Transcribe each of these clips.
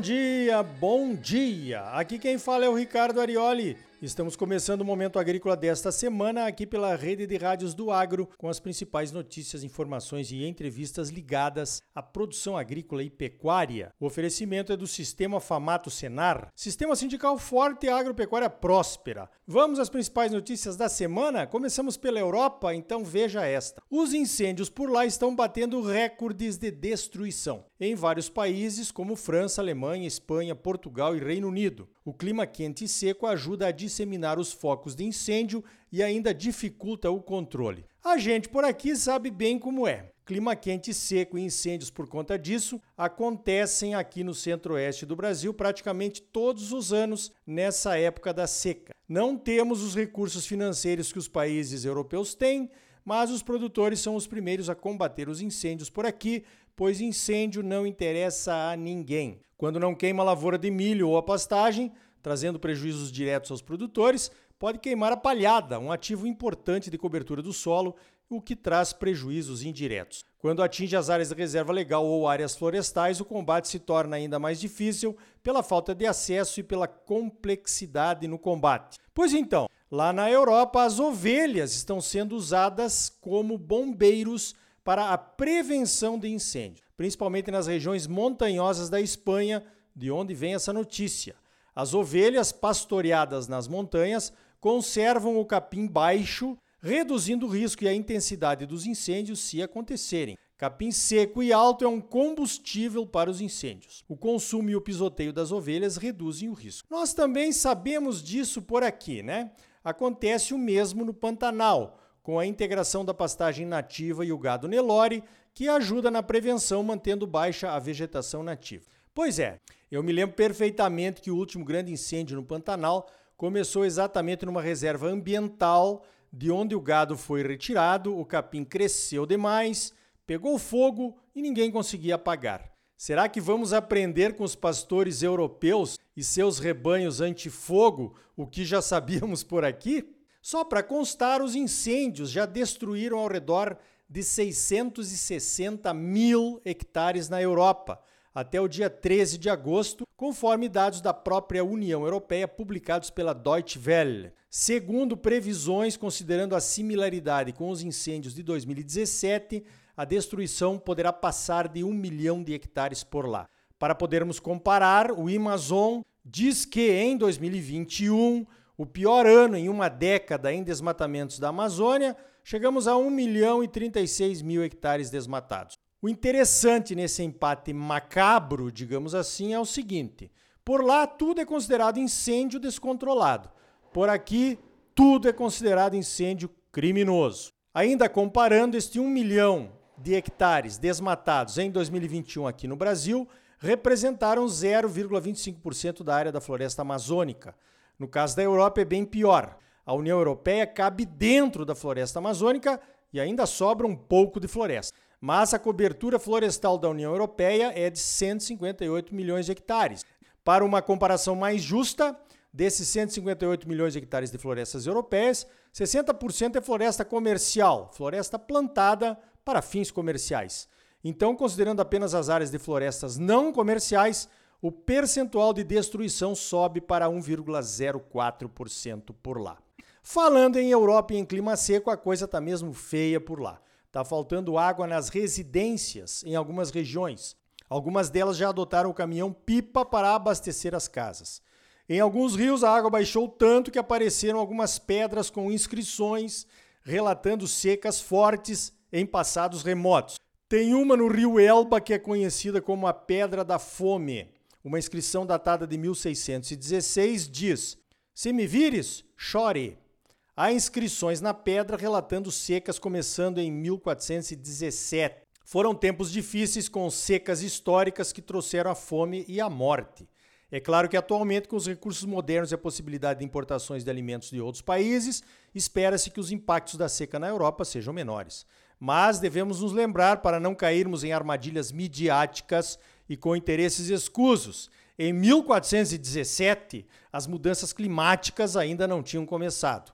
dia, bom dia! Aqui quem fala é o Ricardo Arioli. Estamos começando o Momento Agrícola desta semana aqui pela rede de rádios do Agro, com as principais notícias, informações e entrevistas ligadas à produção agrícola e pecuária. O oferecimento é do Sistema Famato Senar, Sistema Sindical Forte e Agropecuária Próspera. Vamos às principais notícias da semana? Começamos pela Europa, então veja esta. Os incêndios por lá estão batendo recordes de destruição em vários países como França, Alemanha, Espanha, Portugal e Reino Unido. O clima quente e seco ajuda a disseminar os focos de incêndio e ainda dificulta o controle. A gente por aqui sabe bem como é. Clima quente e seco e incêndios por conta disso acontecem aqui no centro-oeste do Brasil praticamente todos os anos nessa época da seca. Não temos os recursos financeiros que os países europeus têm, mas os produtores são os primeiros a combater os incêndios por aqui, pois incêndio não interessa a ninguém. Quando não queima a lavoura de milho ou a pastagem, trazendo prejuízos diretos aos produtores, pode queimar a palhada, um ativo importante de cobertura do solo, o que traz prejuízos indiretos. Quando atinge as áreas de reserva legal ou áreas florestais, o combate se torna ainda mais difícil pela falta de acesso e pela complexidade no combate. Pois então, lá na Europa, as ovelhas estão sendo usadas como bombeiros para a prevenção de incêndio, principalmente nas regiões montanhosas da Espanha, de onde vem essa notícia. As ovelhas pastoreadas nas montanhas conservam o capim baixo, reduzindo o risco e a intensidade dos incêndios se acontecerem. Capim seco e alto é um combustível para os incêndios. O consumo e o pisoteio das ovelhas reduzem o risco. Nós também sabemos disso por aqui, né? Acontece o mesmo no Pantanal, com a integração da pastagem nativa e o gado Nelore, que ajuda na prevenção mantendo baixa a vegetação nativa. Pois é, eu me lembro perfeitamente que o último grande incêndio no Pantanal começou exatamente numa reserva ambiental, de onde o gado foi retirado, o capim cresceu demais, pegou fogo e ninguém conseguia apagar. Será que vamos aprender com os pastores europeus e seus rebanhos antifogo o que já sabíamos por aqui? Só para constar, os incêndios já destruíram ao redor de 660 mil hectares na Europa, até o dia 13 de agosto, conforme dados da própria União Europeia publicados pela Deutsche Welle. Segundo previsões, considerando a similaridade com os incêndios de 2017, a destruição poderá passar de um milhão de hectares por lá. Para podermos comparar, o Amazon diz que em 2021, o pior ano em uma década em desmatamentos da Amazônia, chegamos a 1 milhão e 36 mil hectares desmatados. O interessante nesse empate macabro, digamos assim, é o seguinte: por lá tudo é considerado incêndio descontrolado. Por aqui, tudo é considerado incêndio criminoso. Ainda comparando, este 1 milhão de hectares desmatados em 2021 aqui no Brasil representaram 0,25% da área da floresta amazônica. No caso da Europa é bem pior. A União Europeia cabe dentro da floresta amazônica e ainda sobra um pouco de floresta mas a cobertura florestal da União Europeia é de 158 milhões de hectares. Para uma comparação mais justa, desses 158 milhões de hectares de florestas europeias, 60% é floresta comercial, floresta plantada para fins comerciais. Então, considerando apenas as áreas de florestas não comerciais, o percentual de destruição sobe para 1,04% por lá. Falando em Europa e em clima seco, a coisa está mesmo feia por lá. Está faltando água nas residências em algumas regiões. Algumas delas já adotaram o caminhão pipa para abastecer as casas. Em alguns rios, a água baixou tanto que apareceram algumas pedras com inscrições relatando secas fortes em passados remotos. Tem uma no rio Elba que é conhecida como a Pedra da Fome. Uma inscrição datada de 1616 diz: Se me vires, chore. Há inscrições na pedra relatando secas começando em 1417. Foram tempos difíceis com secas históricas que trouxeram a fome e a morte. É claro que atualmente, com os recursos modernos e a possibilidade de importações de alimentos de outros países, espera-se que os impactos da seca na Europa sejam menores. Mas devemos nos lembrar para não cairmos em armadilhas midiáticas e com interesses escusos. Em 1417, as mudanças climáticas ainda não tinham começado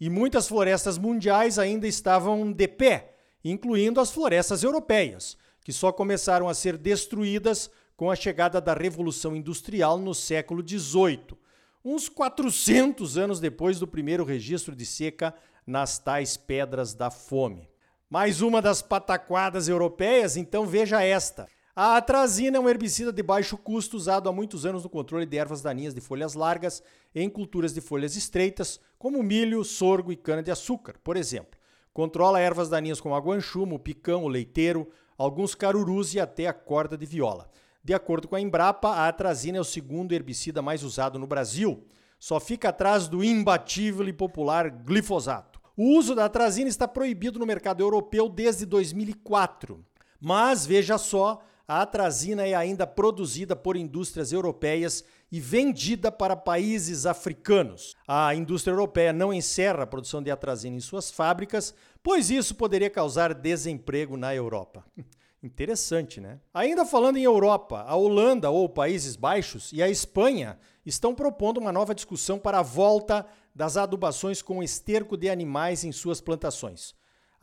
e muitas florestas mundiais ainda estavam de pé, incluindo as florestas europeias, que só começaram a ser destruídas com a chegada da Revolução Industrial no século XVIII, uns 400 anos depois do primeiro registro de seca nas tais Pedras da Fome. Mais uma das pataquadas europeias, então veja esta. A atrazina é um herbicida de baixo custo usado há muitos anos no controle de ervas daninhas de folhas largas em culturas de folhas estreitas, como milho, sorgo e cana-de-açúcar, por exemplo. Controla ervas daninhas como a guanchumo, o picão, o leiteiro, alguns carurus e até a corda de viola. De acordo com a Embrapa, a atrazina é o segundo herbicida mais usado no Brasil. Só fica atrás do imbatível e popular glifosato. O uso da atrazina está proibido no mercado europeu desde 2004. Mas veja só, a atrazina é ainda produzida por indústrias europeias e vendida para países africanos. A indústria europeia não encerra a produção de atrazina em suas fábricas, pois isso poderia causar desemprego na Europa. Interessante, né? Ainda falando em Europa, a Holanda ou Países Baixos e a Espanha estão propondo uma nova discussão para a volta das adubações com esterco de animais em suas plantações.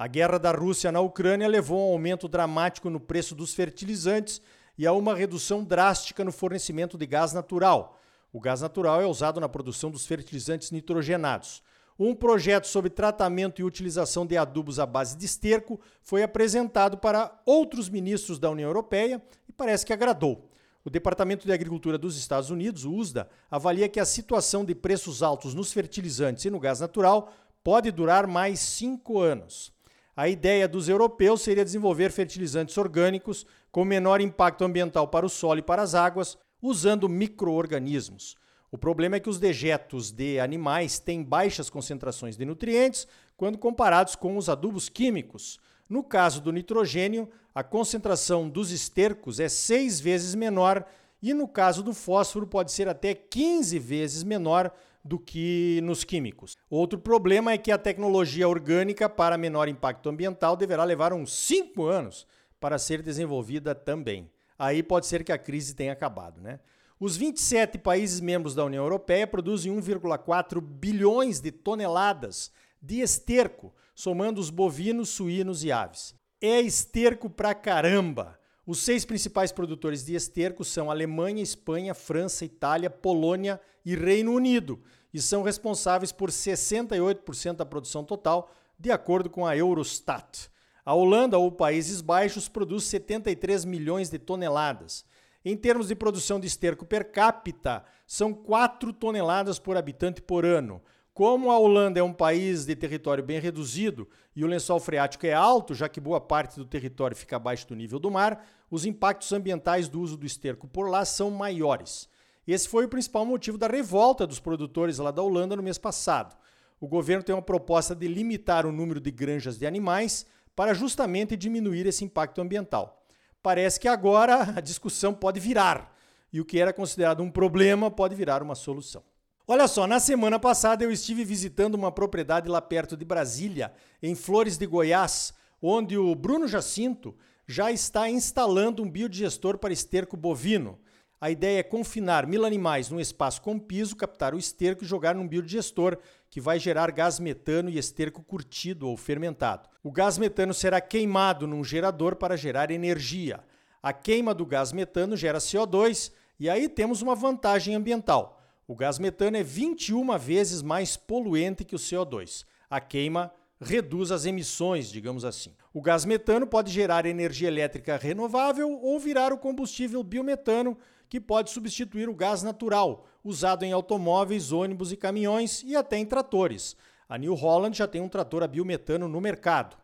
A guerra da Rússia na Ucrânia levou a um aumento dramático no preço dos fertilizantes e a uma redução drástica no fornecimento de gás natural. O gás natural é usado na produção dos fertilizantes nitrogenados. Um projeto sobre tratamento e utilização de adubos à base de esterco foi apresentado para outros ministros da União Europeia e parece que agradou. O Departamento de Agricultura dos Estados Unidos, o USDA, avalia que a situação de preços altos nos fertilizantes e no gás natural pode durar mais cinco anos. A ideia dos europeus seria desenvolver fertilizantes orgânicos com menor impacto ambiental para o solo e para as águas, usando micro-organismos. O problema é que os dejetos de animais têm baixas concentrações de nutrientes quando comparados com os adubos químicos. No caso do nitrogênio, a concentração dos estercos é seis vezes menor e no caso do fósforo pode ser até 15 vezes menor do que nos químicos. Outro problema é que a tecnologia orgânica para menor impacto ambiental deverá levar uns 5 anos para ser desenvolvida também. Aí pode ser que a crise tenha acabado, né? Os 27 países membros da União Europeia produzem 1,4 bilhões de toneladas de esterco, somando os bovinos, suínos e aves. É esterco pra caramba! Os seis principais produtores de esterco são Alemanha, Espanha, França, Itália, Polônia e Reino Unido, e são responsáveis por 68% da produção total, de acordo com a Eurostat. A Holanda ou Países Baixos produz 73 milhões de toneladas. Em termos de produção de esterco per capita, são 4 toneladas por habitante por ano. Como a Holanda é um país de território bem reduzido e o lençol freático é alto, já que boa parte do território fica abaixo do nível do mar, os impactos ambientais do uso do esterco por lá são maiores. Esse foi o principal motivo da revolta dos produtores lá da Holanda no mês passado. O governo tem uma proposta de limitar o número de granjas de animais para justamente diminuir esse impacto ambiental parece que agora a discussão pode virar e o que era considerado um problema pode virar uma solução. Olha só, na semana passada eu estive visitando uma propriedade lá perto de Brasília, em Flores de Goiás, onde o Bruno Jacinto já está instalando um biodigestor para esterco bovino. A ideia é confinar mil animais num espaço com piso, captar o esterco e jogar num biodigestor que vai gerar gás metano e esterco curtido ou fermentado. O gás metano será queimado num gerador para gerar energia. A queima do gás metano gera CO2 e aí temos uma vantagem ambiental. O gás metano é 21 vezes mais poluente que o CO2. A queima reduz as emissões, digamos assim. O gás metano pode gerar energia elétrica renovável ou virar o combustível biometano, que pode substituir o gás natural, usado em automóveis, ônibus e caminhões e até em tratores. A New Holland já tem um trator a biometano no mercado.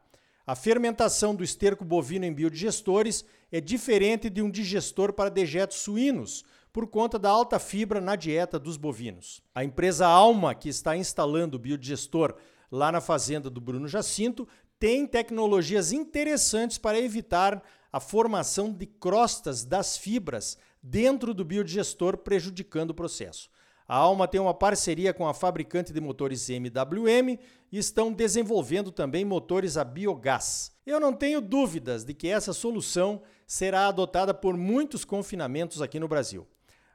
A fermentação do esterco bovino em biodigestores é diferente de um digestor para dejetos suínos, por conta da alta fibra na dieta dos bovinos. A empresa Alma, que está instalando o biodigestor lá na fazenda do Bruno Jacinto, tem tecnologias interessantes para evitar a formação de crostas das fibras dentro do biodigestor, prejudicando o processo. A Alma tem uma parceria com a fabricante de motores MWM e estão desenvolvendo também motores a biogás. Eu não tenho dúvidas de que essa solução será adotada por muitos confinamentos aqui no Brasil.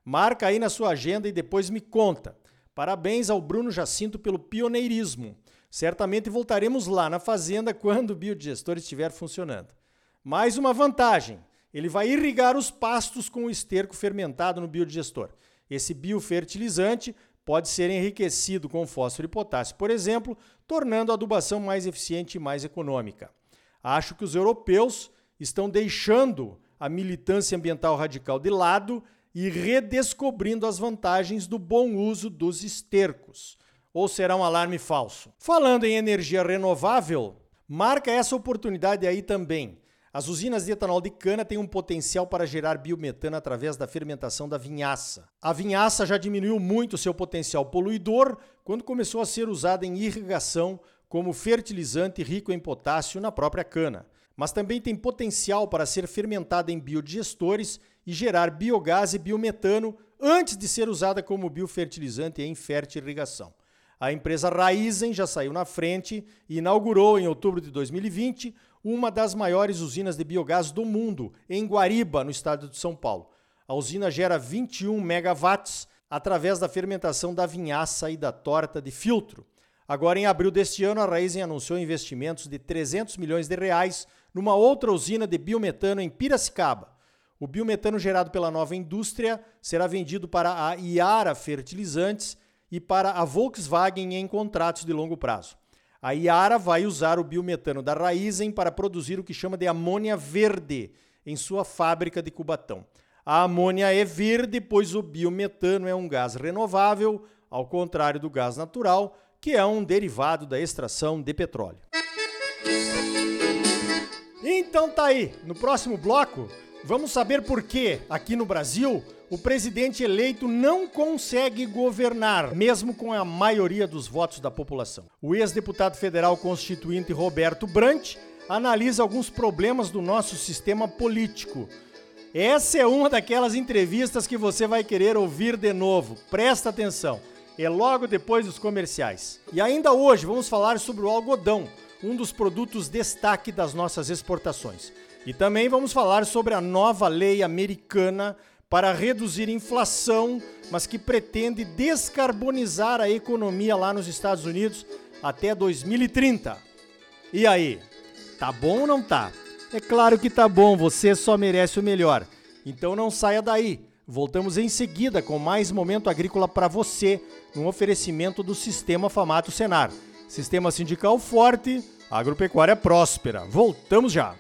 Marca aí na sua agenda e depois me conta. Parabéns ao Bruno Jacinto pelo pioneirismo. Certamente voltaremos lá na fazenda quando o biodigestor estiver funcionando. Mais uma vantagem: ele vai irrigar os pastos com o esterco fermentado no biodigestor. Esse biofertilizante pode ser enriquecido com fósforo e potássio, por exemplo, tornando a adubação mais eficiente e mais econômica. Acho que os europeus estão deixando a militância ambiental radical de lado e redescobrindo as vantagens do bom uso dos estercos. Ou será um alarme falso? Falando em energia renovável, marca essa oportunidade aí também. As usinas de etanol de cana têm um potencial para gerar biometano através da fermentação da vinhaça. A vinhaça já diminuiu muito seu potencial poluidor quando começou a ser usada em irrigação como fertilizante rico em potássio na própria cana. Mas também tem potencial para ser fermentada em biodigestores e gerar biogás e biometano antes de ser usada como biofertilizante em fertirrigação. A empresa Raizen já saiu na frente e inaugurou em outubro de 2020 uma das maiores usinas de biogás do mundo, em Guariba, no estado de São Paulo. A usina gera 21 megawatts através da fermentação da vinhaça e da torta de filtro. Agora, em abril deste ano, a Raizen anunciou investimentos de 300 milhões de reais numa outra usina de biometano em Piracicaba. O biometano gerado pela nova indústria será vendido para a Iara Fertilizantes e para a Volkswagen em contratos de longo prazo. A Iara vai usar o biometano da Raizen para produzir o que chama de amônia verde em sua fábrica de Cubatão. A amônia é verde, pois o biometano é um gás renovável, ao contrário do gás natural, que é um derivado da extração de petróleo. Então tá aí, no próximo bloco, vamos saber por que aqui no Brasil o presidente eleito não consegue governar, mesmo com a maioria dos votos da população. O ex-deputado federal constituinte Roberto Brant analisa alguns problemas do nosso sistema político. Essa é uma daquelas entrevistas que você vai querer ouvir de novo. Presta atenção. É logo depois dos comerciais. E ainda hoje vamos falar sobre o algodão, um dos produtos destaque das nossas exportações. E também vamos falar sobre a nova lei americana para reduzir inflação, mas que pretende descarbonizar a economia lá nos Estados Unidos até 2030. E aí, tá bom ou não tá? É claro que tá bom, você só merece o melhor. Então não saia daí. Voltamos em seguida com mais momento agrícola para você, no oferecimento do Sistema Famato Senar. Sistema sindical forte, agropecuária próspera. Voltamos já.